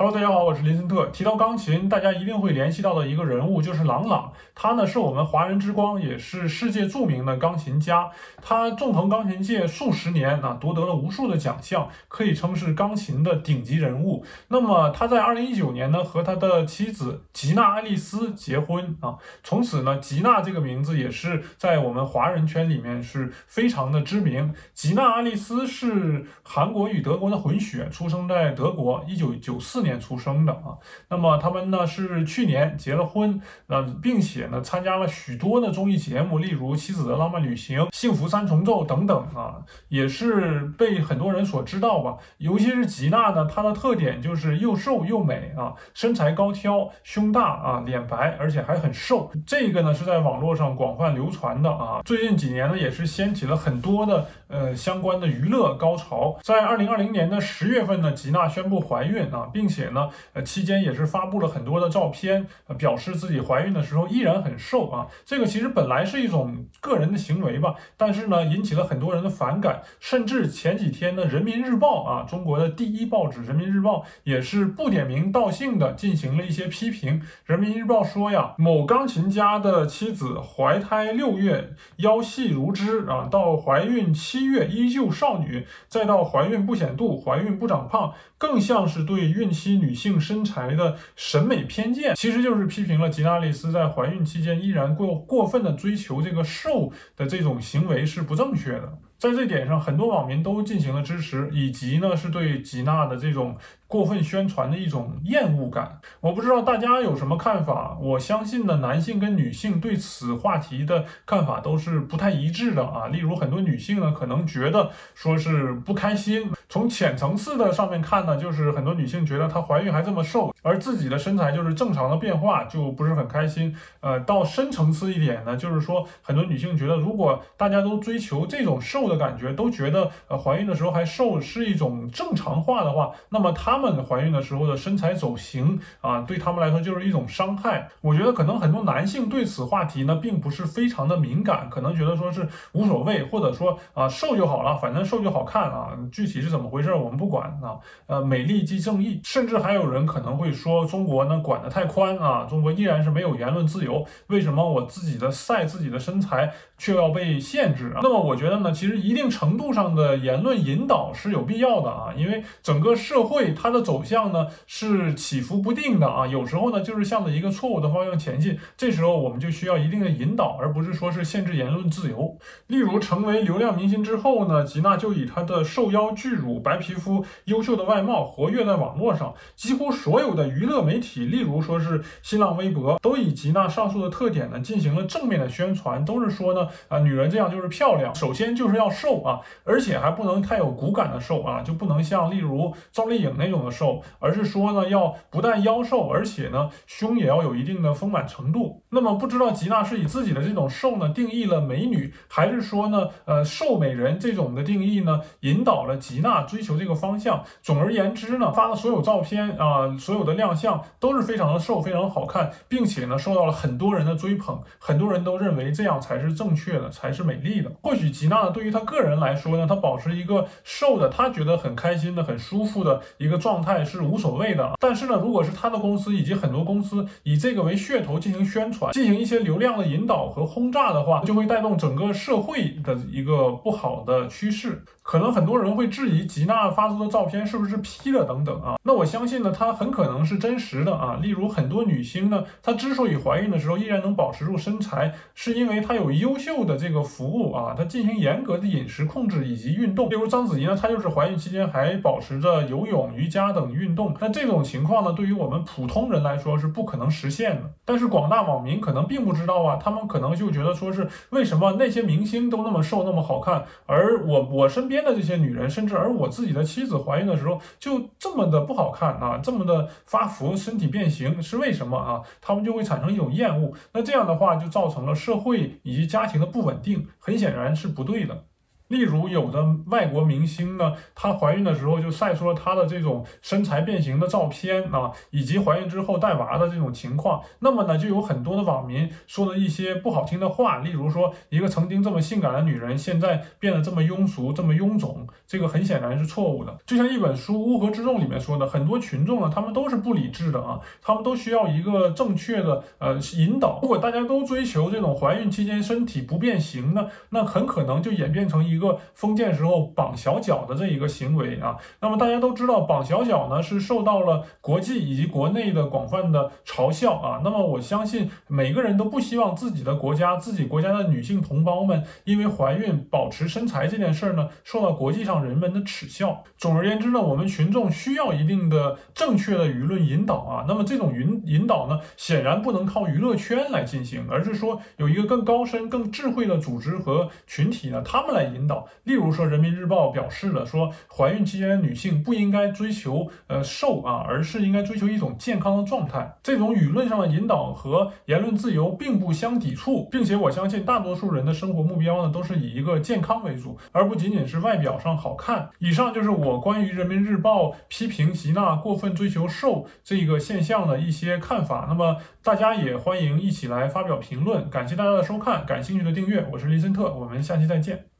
Hello，大家好，我是林森特。提到钢琴，大家一定会联系到的一个人物就是郎朗，他呢是我们华人之光，也是世界著名的钢琴家。他纵横钢琴界数十年啊，夺得了无数的奖项，可以称是钢琴的顶级人物。那么他在二零一九年呢，和他的妻子吉娜·爱丽丝结婚啊，从此呢，吉娜这个名字也是在我们华人圈里面是非常的知名。吉娜·爱丽丝是韩国与德国的混血，出生在德国，一九九四年。年出生的啊，那么他们呢是去年结了婚，呃，并且呢参加了许多的综艺节目，例如《妻子的浪漫旅行》《幸福三重奏》等等啊，也是被很多人所知道吧。尤其是吉娜呢，她的特点就是又瘦又美啊，身材高挑，胸大啊，脸白，而且还很瘦。这个呢是在网络上广泛流传的啊。最近几年呢，也是掀起了很多的呃相关的娱乐高潮。在二零二零年的十月份呢，吉娜宣布怀孕啊，并且。且呢，呃，期间也是发布了很多的照片，呃，表示自己怀孕的时候依然很瘦啊。这个其实本来是一种个人的行为吧，但是呢，引起了很多人的反感，甚至前几天呢，《人民日报》啊，中国的第一报纸《人民日报》也是不点名道姓的进行了一些批评。《人民日报》说呀，某钢琴家的妻子怀胎六月腰细如织啊，到怀孕七月依旧少女，再到怀孕不显肚，怀孕不长胖，更像是对孕期。女性身材的审美偏见，其实就是批评了吉娜丽丝在怀孕期间依然过过分的追求这个瘦的这种行为是不正确的。在这点上，很多网民都进行了支持，以及呢是对吉娜的这种过分宣传的一种厌恶感。我不知道大家有什么看法。我相信呢，男性跟女性对此话题的看法都是不太一致的啊。例如，很多女性呢可能觉得说是不开心。从浅层次的上面看呢，就是很多女性觉得她怀孕还这么瘦，而自己的身材就是正常的变化，就不是很开心。呃，到深层次一点呢，就是说很多女性觉得，如果大家都追求这种瘦。的感觉都觉得呃怀孕的时候还瘦是一种正常化的话，那么他们怀孕的时候的身材走形啊，对他们来说就是一种伤害。我觉得可能很多男性对此话题呢并不是非常的敏感，可能觉得说是无所谓，或者说啊瘦就好了，反正瘦就好看啊，具体是怎么回事我们不管啊。呃，美丽即正义，甚至还有人可能会说中国呢管得太宽啊，中国依然是没有言论自由，为什么我自己的晒自己的身材却要被限制啊？那么我觉得呢，其实。一定程度上的言论引导是有必要的啊，因为整个社会它的走向呢是起伏不定的啊，有时候呢就是向着一个错误的方向前进，这时候我们就需要一定的引导，而不是说是限制言论自由。例如成为流量明星之后呢，吉娜就以她的瘦腰巨乳、白皮肤、优秀的外貌活跃在网络上，几乎所有的娱乐媒体，例如说是新浪微博，都以吉娜上述的特点呢进行了正面的宣传，都是说呢啊女人这样就是漂亮，首先就是要。瘦啊，而且还不能太有骨感的瘦啊，就不能像例如赵丽颖那种的瘦，而是说呢，要不但腰瘦，而且呢，胸也要有一定的丰满程度。那么不知道吉娜是以自己的这种瘦呢定义了美女，还是说呢，呃，瘦美人这种的定义呢，引导了吉娜追求这个方向。总而言之呢，发的所有照片啊，所有的亮相都是非常的瘦，非常好看，并且呢，受到了很多人的追捧，很多人都认为这样才是正确的，才是美丽的。或许吉娜呢，对于她。他个人来说呢，他保持一个瘦的，他觉得很开心的、很舒服的一个状态是无所谓的。但是呢，如果是他的公司以及很多公司以这个为噱头进行宣传、进行一些流量的引导和轰炸的话，就会带动整个社会的一个不好的趋势。可能很多人会质疑吉娜发出的照片是不是 P 的等等啊？那我相信呢，它很可能是真实的啊。例如很多女星呢，她之所以怀孕的时候依然能保持住身材，是因为她有优秀的这个服务啊，她进行严格的。饮食控制以及运动，例如章子怡呢，她就是怀孕期间还保持着游泳、瑜伽等运动。那这种情况呢，对于我们普通人来说是不可能实现的。但是广大网民可能并不知道啊，他们可能就觉得说是为什么那些明星都那么瘦、那么好看，而我我身边的这些女人，甚至而我自己的妻子怀孕的时候就这么的不好看啊，这么的发福、身体变形，是为什么啊？他们就会产生一种厌恶。那这样的话就造成了社会以及家庭的不稳定，很显然是不对的。例如有的外国明星呢，她怀孕的时候就晒出了她的这种身材变形的照片啊，以及怀孕之后带娃的这种情况。那么呢，就有很多的网民说了一些不好听的话，例如说一个曾经这么性感的女人，现在变得这么庸俗、这么臃肿，这个很显然是错误的。就像一本书《乌合之众》里面说的，很多群众呢，他们都是不理智的啊，他们都需要一个正确的呃引导。如果大家都追求这种怀孕期间身体不变形呢，那很可能就演变成一一个封建时候绑小脚的这一个行为啊。那么大家都知道，绑小脚呢是受到了国际以及国内的广泛的嘲笑啊。那么我相信每个人都不希望自己的国家、自己国家的女性同胞们因为怀孕保持身材这件事儿呢，受到国际上人们的耻笑。总而言之呢，我们群众需要一定的正确的舆论引导啊。那么这种引引导呢，显然不能靠娱乐圈来进行，而是说有一个更高深、更智慧的组织和群体呢，他们来引导。例如说，《人民日报》表示了说，怀孕期间的女性不应该追求呃瘦啊，而是应该追求一种健康的状态。这种舆论上的引导和言论自由并不相抵触，并且我相信大多数人的生活目标呢，都是以一个健康为主，而不仅仅是外表上好看。以上就是我关于《人民日报》批评吉娜过分追求瘦这个现象的一些看法。那么大家也欢迎一起来发表评论。感谢大家的收看，感兴趣的订阅。我是林森特，我们下期再见。